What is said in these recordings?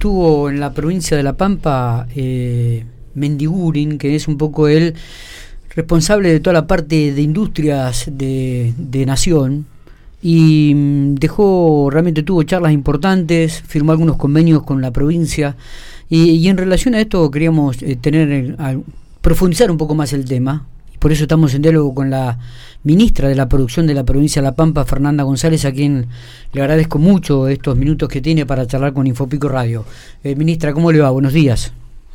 Estuvo en la provincia de La Pampa eh, Mendigurin, que es un poco el responsable de toda la parte de industrias de, Nación, y mm, dejó, realmente tuvo charlas importantes, firmó algunos convenios con la provincia, y, en relación a esto queríamos eh, tener, profundizar un poco más el tema, por eso estamos en diálogo con la ministra de la Producción de la provincia de La Pampa, Fernanda González, a quien le agradezco mucho estos minutos que tiene para charlar con Infopico Radio. Eh, ministra, ¿cómo le va? Buenos días.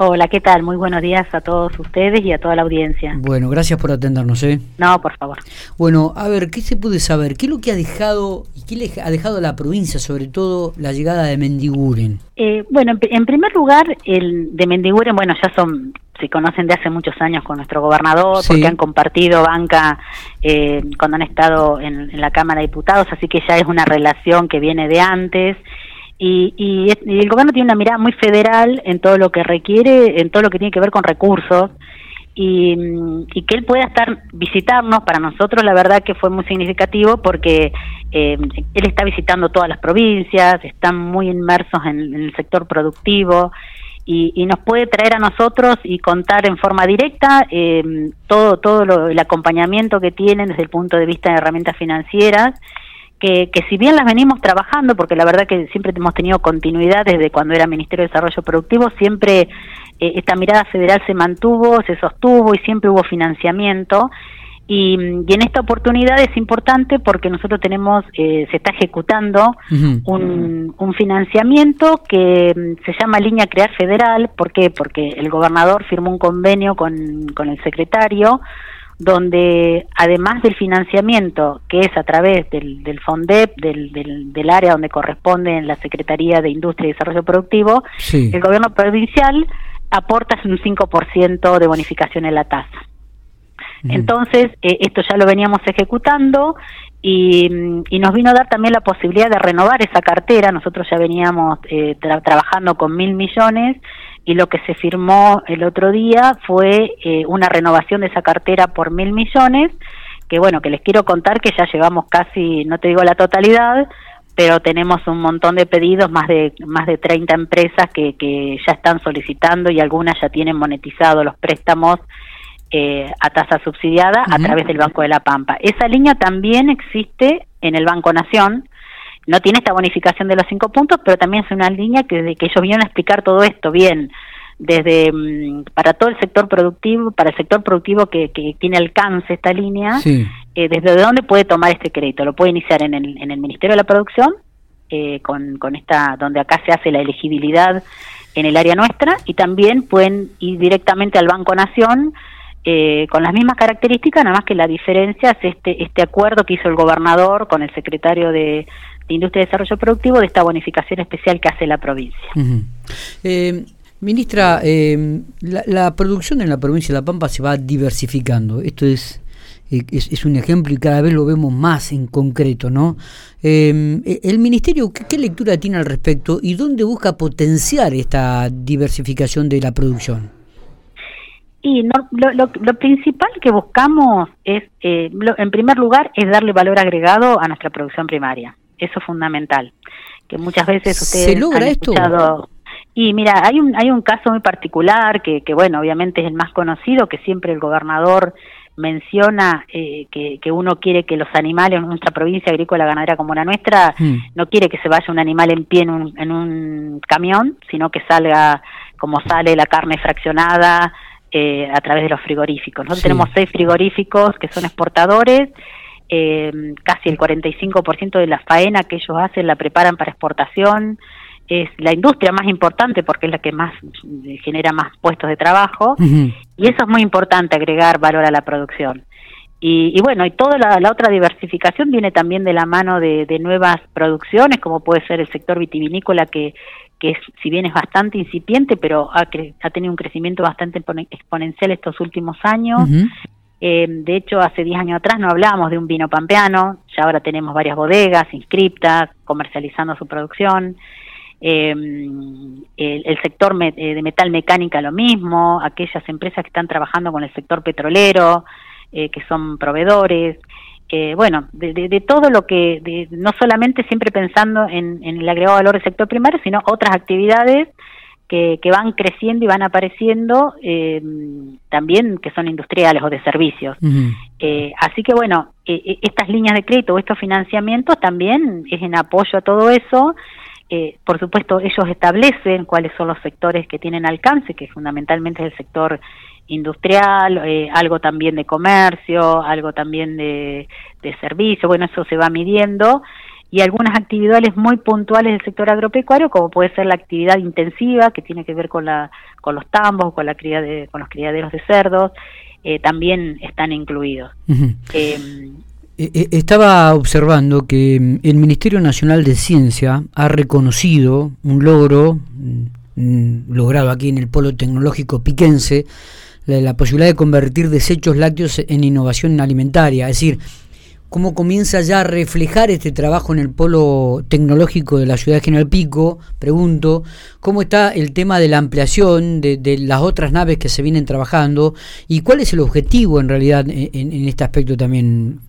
Hola, ¿qué tal? Muy buenos días a todos ustedes y a toda la audiencia. Bueno, gracias por atendernos. ¿eh? No, por favor. Bueno, a ver, ¿qué se puede saber? ¿Qué es lo que ha dejado y qué le ha dejado a la provincia, sobre todo la llegada de Mendiguren? Eh, bueno, en, primer lugar, el de Mendiguren, bueno, ya son se conocen de hace muchos años con nuestro gobernador, porque han compartido banca eh, cuando han estado en, la Cámara de Diputados, así que ya es una relación que viene de antes. Y, y, el gobierno tiene una mirada muy federal en todo lo que requiere, en todo lo que tiene que ver con recursos. Y, y, que él pueda estar visitarnos para nosotros la verdad que fue muy significativo porque eh, él está visitando todas las provincias están muy inmersos en el sector productivo y, nos puede traer a nosotros y contar en forma directa eh, todo todo el acompañamiento que tienen desde el punto de vista de herramientas financieras que, que si bien las venimos trabajando porque la verdad que siempre hemos tenido continuidad desde cuando era Ministerio de Desarrollo Productivo siempre eh, esta mirada federal se mantuvo se sostuvo y siempre hubo financiamiento y, en esta oportunidad es importante porque nosotros tenemos, eh, se está ejecutando un, un, financiamiento que mm, se llama Línea Crear Federal. ¿Por qué? Porque el gobernador firmó un convenio con, con el secretario donde además del financiamiento que es a través del, del FONDEP, del, del, del, área donde corresponde en la Secretaría de Industria y Desarrollo Productivo, el gobierno provincial aporta un 5% de bonificación en la tasa. Entonces, eh, esto ya lo veníamos ejecutando y, nos vino a dar también la posibilidad de renovar esa cartera. Nosotros ya veníamos eh, trabajando con mil millones y lo que se firmó el otro día fue eh, una renovación de esa cartera por mil millones, que bueno, que les quiero contar que ya llevamos casi, no te digo la totalidad, pero tenemos un montón de pedidos, más de más de 30 empresas que, que ya están solicitando y algunas ya tienen monetizado los préstamos eh, a tasa subsidiada a través del Banco de la Pampa. Esa línea también existe en el Banco Nación. No tiene esta bonificación de los cinco puntos, pero también es una línea que desde que ellos vinieron a explicar todo esto bien, desde mm, para todo el sector productivo, para el sector productivo que, que tiene alcance esta línea, eh, desde dónde puede tomar este crédito. Lo puede iniciar en el, en el Ministerio de la Producción, eh, con, con esta, donde acá se hace la elegibilidad en el área nuestra, y también pueden ir directamente al Banco Nación eh, con las mismas características, nada más que la diferencia es este, este acuerdo que hizo el gobernador con el secretario de, Industria y Desarrollo Productivo de esta bonificación especial que hace la provincia. Eh, ministra, eh, la, producción en la provincia de La Pampa se va diversificando. Esto es, es, un ejemplo y cada vez lo vemos más en concreto, ¿no? ¿El ministerio ¿qué, lectura tiene al respecto y dónde busca potenciar esta diversificación de la producción? Y lo, lo, principal que buscamos es, eh, en primer lugar, es darle valor agregado a nuestra producción primaria. Eso es fundamental. Que muchas veces ustedes ¿Se logra han escuchado. Y mira, hay un, hay un caso muy particular que, que, bueno, obviamente es el más conocido, que siempre el gobernador menciona eh, que, que, uno quiere que los animales en nuestra provincia agrícola ganadera como la nuestra, hmm. no quiere que se vaya un animal en pie en un, en un camión, sino que salga como sale la carne fraccionada, eh, a través de los frigoríficos. Nosotros tenemos seis frigoríficos que son exportadores, eh, casi el 45% de la faena que ellos hacen la preparan para exportación. Es la industria más importante porque es la que más eh, genera más puestos de trabajo y eso es muy importante agregar valor a la producción. Y, bueno, y toda la, otra diversificación viene también de la mano de, de, nuevas producciones, como puede ser el sector vitivinícola, que, que si bien es bastante incipiente, pero ha, ha tenido un crecimiento bastante exponencial estos últimos años. Eh, de hecho, hace 10 años atrás no hablábamos de un vino pampeano, ya ahora tenemos varias bodegas inscriptas, comercializando su producción. Eh, el, sector eh, de metal mecánica lo mismo, aquellas empresas que están trabajando con el sector petrolero, eh, que son proveedores. eh, bueno, de, todo lo que, no solamente siempre pensando en, el agregado valor del sector primario, sino otras actividades que, van creciendo y van apareciendo eh, también que son industriales o de servicios. Eh, así que bueno, estas líneas de crédito o estos financiamientos también es en apoyo a todo eso. por supuesto, ellos establecen cuáles son los sectores que tienen alcance, que fundamentalmente es el sector industrial, eh, algo también de comercio, algo también de, de servicio, bueno, eso se va midiendo y algunas actividades muy puntuales del sector agropecuario, como puede ser la actividad intensiva, que tiene que ver con, la, con los tambos, con, la cría de, con los criaderos de cerdos, eh, también están incluidos. Em, eh, estaba observando que mm, el Ministerio Nacional de Ciencia ha reconocido un logro mm, logrado aquí en el Polo Tecnológico Piquense, la, posibilidad de convertir desechos lácteos en innovación alimentaria. Es decir, cómo comienza ya a reflejar este trabajo en el polo tecnológico de la ciudad de General Pico, pregunto, cómo está el tema de la ampliación de, las otras naves que se vienen trabajando y cuál es el objetivo en realidad en, este aspecto también.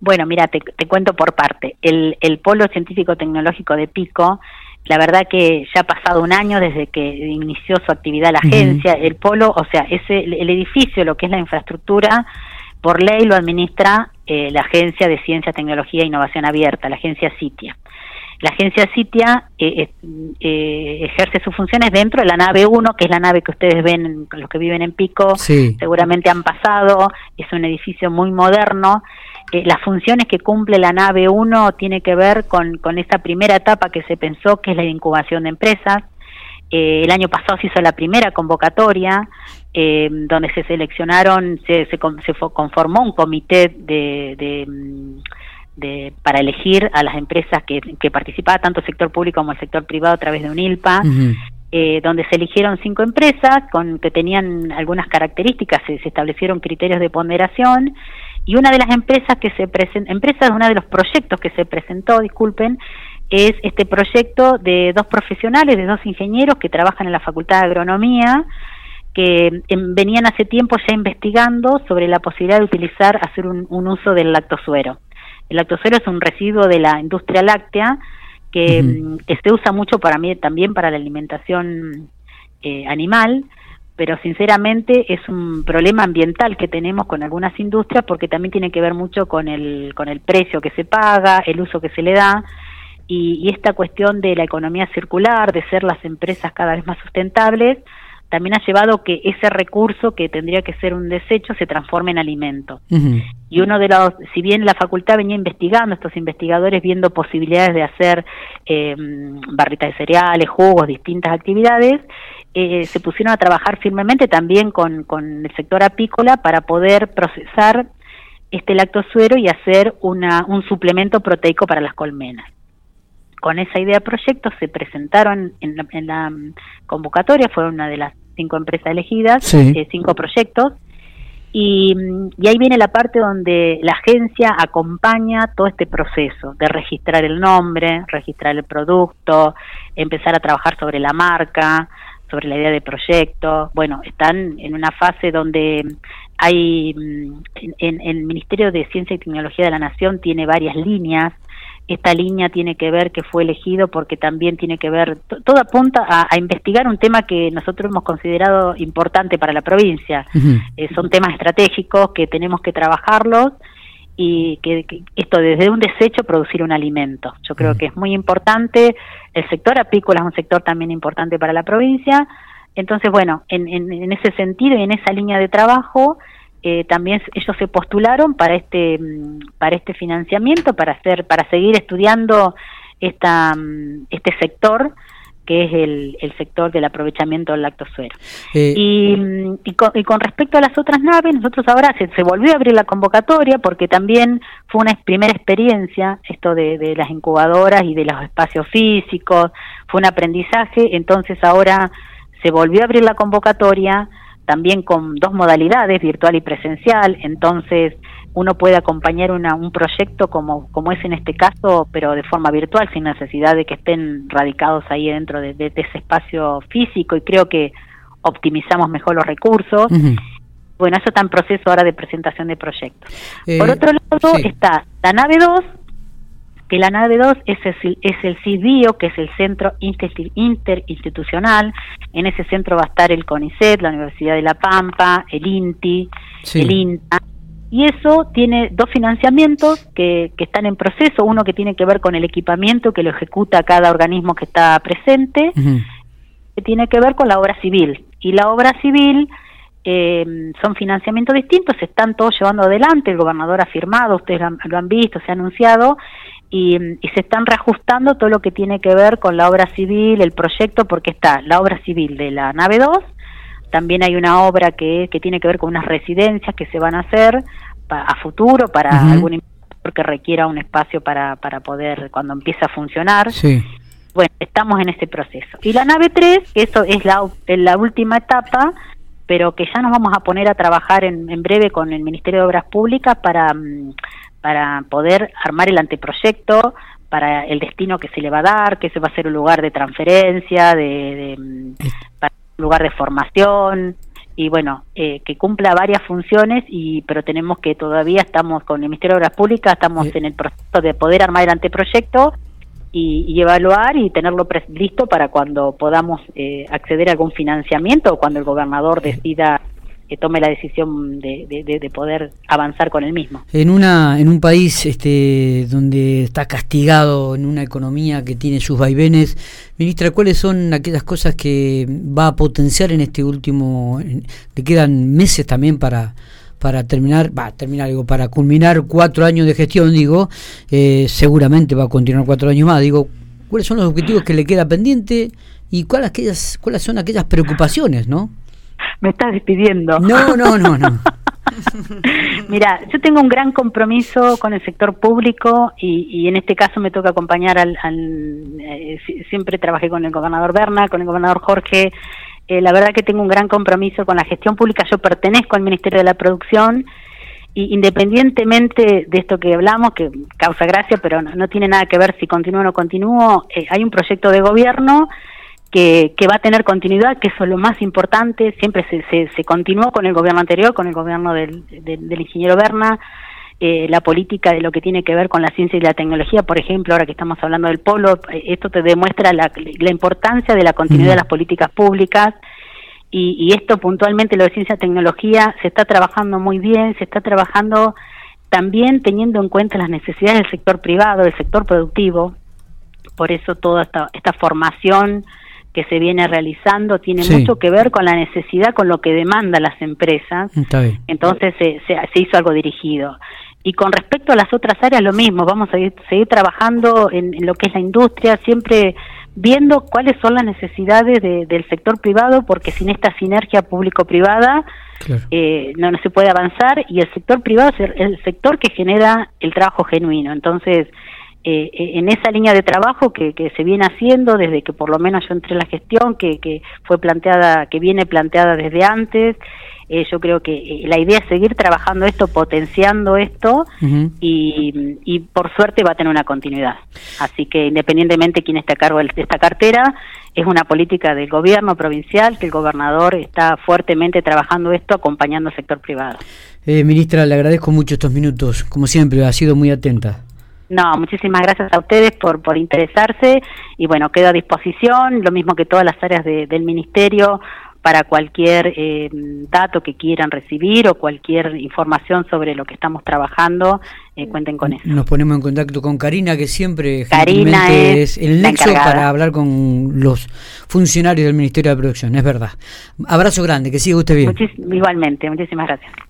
Bueno, mira, te, cuento por parte. El, el polo científico tecnológico de Pico la verdad que ya ha pasado un año desde que inició su actividad la agencia, el polo, o sea, ese, el edificio, lo que es la infraestructura, por ley lo administra eh, la Agencia de Ciencia, Tecnología e Innovación Abierta, la agencia CITIA. La agencia CITIA eh, eh, ejerce sus funciones dentro de la nave 1, que es la nave que ustedes ven, los que viven en Pico, seguramente han pasado, es un edificio muy moderno eh, las funciones que cumple la nave 1 tiene que ver con, con esa primera etapa que se pensó, que es la incubación de empresas. Eh, el año pasado se hizo la primera convocatoria, eh, donde se seleccionaron, se, se, conformó un comité de, de, de, para elegir a las empresas que, que participaba tanto el sector público como el sector privado a través de un ILPA. donde se eligieron cinco empresas con que tenían algunas características, se, se establecieron criterios de ponderación y una de las empresas que se presentó, empresas, uno de los proyectos que se presentó, disculpen, es este proyecto de dos profesionales, de dos ingenieros que trabajan en la Facultad de Agronomía, que em, venían hace tiempo ya investigando sobre la posibilidad de utilizar, hacer un, uso del lactosuero. El lactosuero es un residuo de la industria láctea que, em, que se usa mucho para mí también para la alimentación eh, animal pero sinceramente es un problema ambiental que tenemos con algunas industrias porque también tiene que ver mucho con el, con el precio que se paga, el uso que se le da y, esta cuestión de la economía circular, de ser las empresas cada vez más sustentables, también ha llevado que ese recurso que tendría que ser un desecho se transforme en alimento. Y uno de los, si bien la facultad venía investigando, estos investigadores viendo posibilidades de hacer eh, barritas de cereales, jugos, distintas actividades, eh, se pusieron a trabajar firmemente también con, con el sector apícola para poder procesar este lactosuero y hacer una, un suplemento proteico para las colmenas. Con esa idea de proyecto se presentaron en la, en la convocatoria, fueron una de las cinco empresas elegidas, eh, cinco proyectos, y, y, ahí viene la parte donde la agencia acompaña todo este proceso de registrar el nombre, registrar el producto, empezar a trabajar sobre la marca, sobre la idea de proyecto. Bueno, están en una fase donde hay, mm, en, el Ministerio de Ciencia y Tecnología de la Nación tiene varias líneas. Esta línea tiene que ver que fue elegido porque también tiene que ver, todo apunta a, investigar un tema que nosotros hemos considerado importante para la provincia. Eh, son temas estratégicos que tenemos que trabajarlos y que, esto desde un desecho producir un alimento. Yo creo que es muy importante, el sector apícola es un sector también importante para la provincia, entonces bueno, en, en, ese sentido y en esa línea de trabajo eh, también ellos se postularon para este mm, para este financiamiento para hacer para seguir estudiando esta mm, este sector que es el, el sector del aprovechamiento del lactosuero. Eh, y, y, con, respecto a las otras naves, nosotros ahora se, se, volvió a abrir la convocatoria porque también fue una primera experiencia esto de, de, las incubadoras y de los espacios físicos, fue un aprendizaje, entonces ahora se volvió a abrir la convocatoria también con dos modalidades, virtual y presencial, entonces uno puede acompañar una, un proyecto como, como es en este caso, pero de forma virtual, sin necesidad de que estén radicados ahí dentro de, ese espacio físico y creo que optimizamos mejor los recursos. Bueno, eso está en proceso ahora de presentación de proyectos. Por otro lado está la nave 2, que la nave 2 es el, es el CIDIO, que es el Centro Interinstitucional. En ese centro va a estar el CONICET, la Universidad de La Pampa, el INTI, el INTA. Y eso tiene dos financiamientos que, que, están en proceso, uno que tiene que ver con el equipamiento que lo ejecuta cada organismo que está presente, que tiene que ver con la obra civil. Y la obra civil eh, son financiamientos distintos, se están todos llevando adelante, el gobernador ha firmado, ustedes lo han visto, se ha anunciado, y, se están reajustando todo lo que tiene que ver con la obra civil, el proyecto, porque está la obra civil de la nave 2, también hay una obra que, que tiene que ver con unas residencias que se van a hacer a futuro para algún inversor que requiera un espacio para, para poder, cuando empiece a funcionar. Bueno, estamos en ese proceso. Y la nave 3, que eso es la, la última etapa, pero que ya nos vamos a poner a trabajar en, en breve con el Ministerio de Obras Públicas para mm, para poder armar el anteproyecto para el destino que se le va a dar, que ese va a ser un lugar de transferencia, de, un lugar de formación y bueno, eh, que cumpla varias funciones y pero tenemos que todavía estamos con el Ministerio de Obras Públicas, estamos en el proceso de poder armar el anteproyecto y, evaluar y tenerlo listo para cuando podamos eh, acceder a algún financiamiento o cuando el gobernador decida que tome la decisión de, de, poder avanzar con el mismo. En una en un país este donde está castigado en una economía que tiene sus vaivenes, ministra, ¿cuáles son aquellas cosas que va a potenciar en este último le quedan meses también para para terminar, va, terminar, digo, para culminar cuatro años de gestión, digo, eh, seguramente va a continuar cuatro años más, digo, ¿cuáles son los objetivos que le queda pendiente y cuáles, aquellas, cuáles son aquellas preocupaciones, ¿no? Me estás despidiendo. No, no, no, no. Mira, yo tengo un gran compromiso con el sector público y, en este caso me toca acompañar al, eh, siempre trabajé con el gobernador Berna, con el gobernador Jorge. Eh, la verdad que tengo un gran compromiso con la gestión pública. Yo pertenezco al Ministerio de la Producción y independientemente de esto que hablamos, que causa gracia, pero no, tiene nada que ver si continúo o no continúo, eh, hay un proyecto de gobierno que, va a tener continuidad, que eso es lo más importante, siempre se, se, continuó con el gobierno anterior, con el gobierno del, del, ingeniero Berna, eh, la política de lo que tiene que ver con la ciencia y la tecnología, por ejemplo, ahora que estamos hablando del polo, eh, esto te demuestra la, la importancia de la continuidad de las políticas públicas. Y, y esto puntualmente, lo de ciencia y tecnología, se está trabajando muy bien, se está trabajando también teniendo en cuenta las necesidades del sector privado, del sector productivo, por eso toda esta, esta formación que se viene realizando tiene mucho que ver con la necesidad, con lo que demandan las empresas. Entonces se, se, hizo algo dirigido. Y con respecto a las otras áreas, lo mismo, vamos a seguir, trabajando en, lo que es la industria, siempre viendo cuáles son las necesidades del sector privado, porque sin esta sinergia público-privada eh, no, no se puede avanzar y el sector privado es el sector que genera el trabajo genuino. Entonces, eh, en esa línea de trabajo que, que, se viene haciendo desde que por lo menos yo entré en la gestión, que, que fue planteada, que viene planteada desde antes. Eh, yo creo que eh, la idea es seguir trabajando esto, potenciando esto y, y, por suerte va a tener una continuidad. Así que independientemente quién esté a cargo de esta cartera, es una política del gobierno provincial que el gobernador está fuertemente trabajando esto, acompañando al sector privado. ministra, le agradezco mucho estos minutos. Como siempre, ha sido muy atenta. No, muchísimas gracias a ustedes por, por interesarse y bueno, quedo a disposición, lo mismo que todas las áreas del Ministerio, para cualquier eh, dato que quieran recibir o cualquier información sobre lo que estamos trabajando, eh, cuenten con eso. Nos ponemos en contacto con Karina, que siempre Karina es, el nexo para hablar con los funcionarios del Ministerio de Producción, es verdad. Abrazo grande, que siga usted bien. igualmente, muchísimas gracias.